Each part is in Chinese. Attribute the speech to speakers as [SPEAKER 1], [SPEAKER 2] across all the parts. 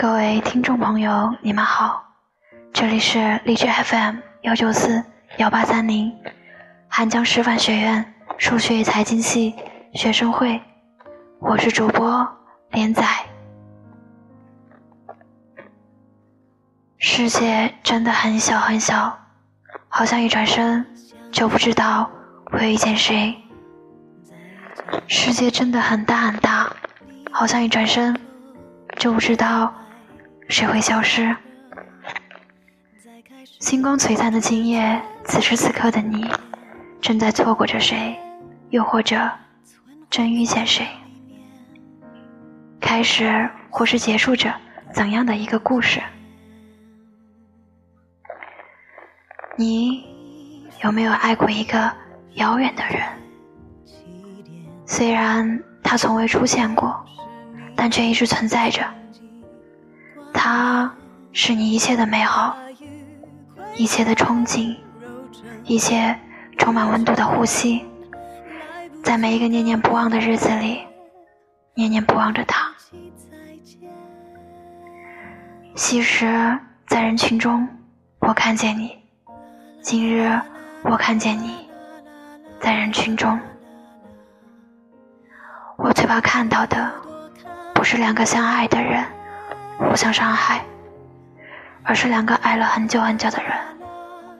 [SPEAKER 1] 各位听众朋友，你们好，这里是荔枝 FM 幺九四幺八三零，汉江师范学院数学与财经系学生会，我是主播连仔。世界真的很小很小，好像一转身就不知道会遇见谁。世界真的很大很大，好像一转身就不知道。谁会消失？星光璀璨的今夜，此时此刻的你，正在错过着谁，又或者正遇见谁？开始或是结束着怎样的一个故事？你有没有爱过一个遥远的人？虽然他从未出现过，但却一直存在着。他是你一切的美好，一切的憧憬，一切充满温度的呼吸，在每一个念念不忘的日子里，念念不忘着他。昔时在人群中，我看见你；今日我看见你，在人群中。我最怕看到的，不是两个相爱的人。互相伤害，而是两个爱了很久很久的人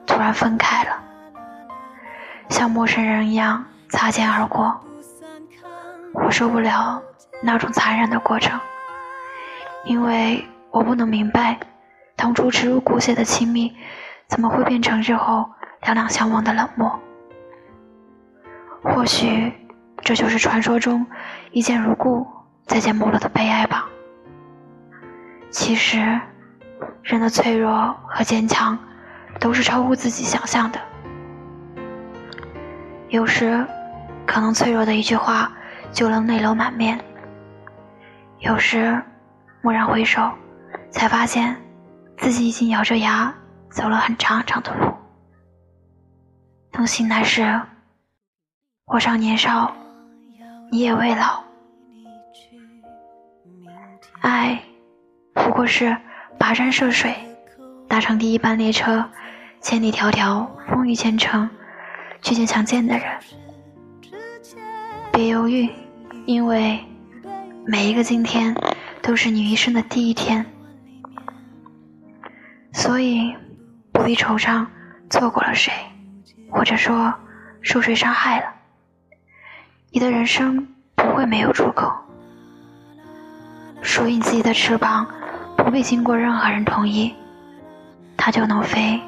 [SPEAKER 1] 突然分开了，像陌生人一样擦肩而过。我受不了那种残忍的过程，因为我不能明白，当初耻如骨血的亲密，怎么会变成日后两两相望的冷漠？或许这就是传说中一见如故，再见陌路的悲哀吧。其实，人的脆弱和坚强，都是超乎自己想象的。有时，可能脆弱的一句话就能泪流满面；有时，蓦然回首，才发现自己已经咬着牙走了很长很长的路。等醒来时，我尚年少，你也未老，爱。不过是跋山涉水，搭乘第一班列车，千里迢迢，风雨兼程，去见想见的人。别犹豫，因为每一个今天都是你余生的第一天，所以不必惆怅错过了谁，或者说受谁伤害了。你的人生不会没有出口，属于你自己的翅膀。不必经过任何人同意，它就能飞。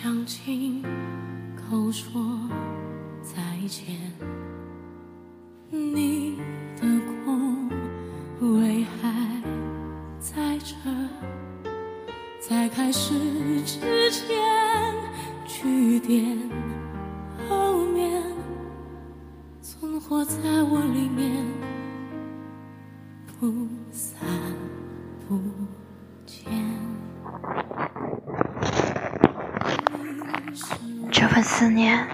[SPEAKER 1] 想亲口说再见，你的空位还在这，在开始之前句点后面存活在我里面，不散。思念，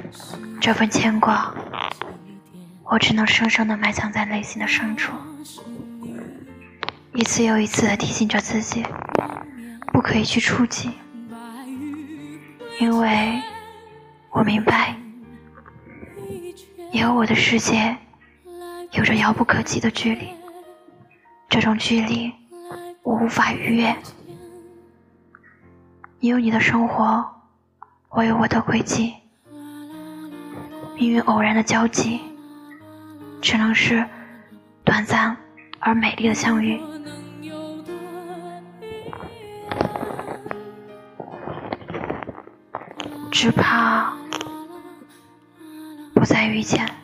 [SPEAKER 1] 这份牵挂，我只能深深的埋藏在内心的深处，一次又一次的提醒着自己，不可以去触及，因为我明白，你和我的世界有着遥不可及的距离，这种距离我无法逾越。你有你的生活。我有我的轨迹，命运偶然的交集只能是短暂而美丽的相遇。
[SPEAKER 2] 只怕不再遇见。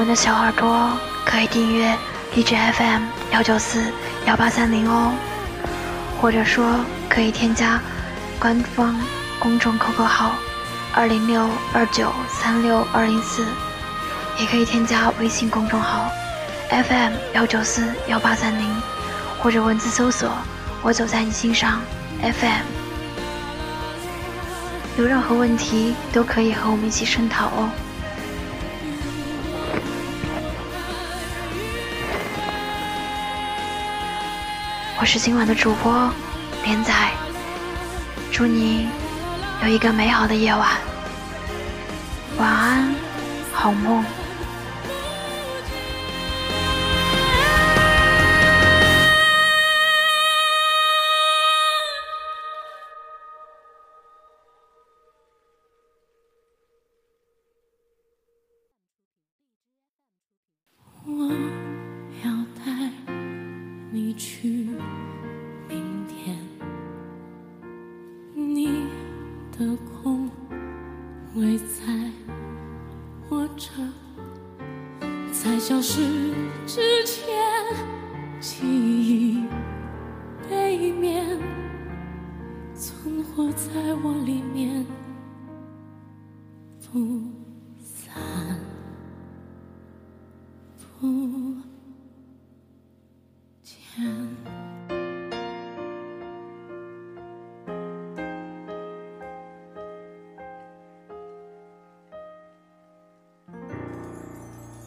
[SPEAKER 2] 们的小耳朵可以订阅荔枝 FM 幺九四幺八三零哦，或者说可以添加官方公众 QQ 号二零六二九三六二零四，也可以添加微信公众号 FM 幺九四幺八三零，或者文字搜索“我走在你心上 FM”。有任何问题都可以和我们一起声讨哦。我是今晚的主播连仔，祝你有一个美好的夜晚，晚安，好梦。
[SPEAKER 3] 我你去。的空位在我这，在消失之前，记忆背面存活在我里面，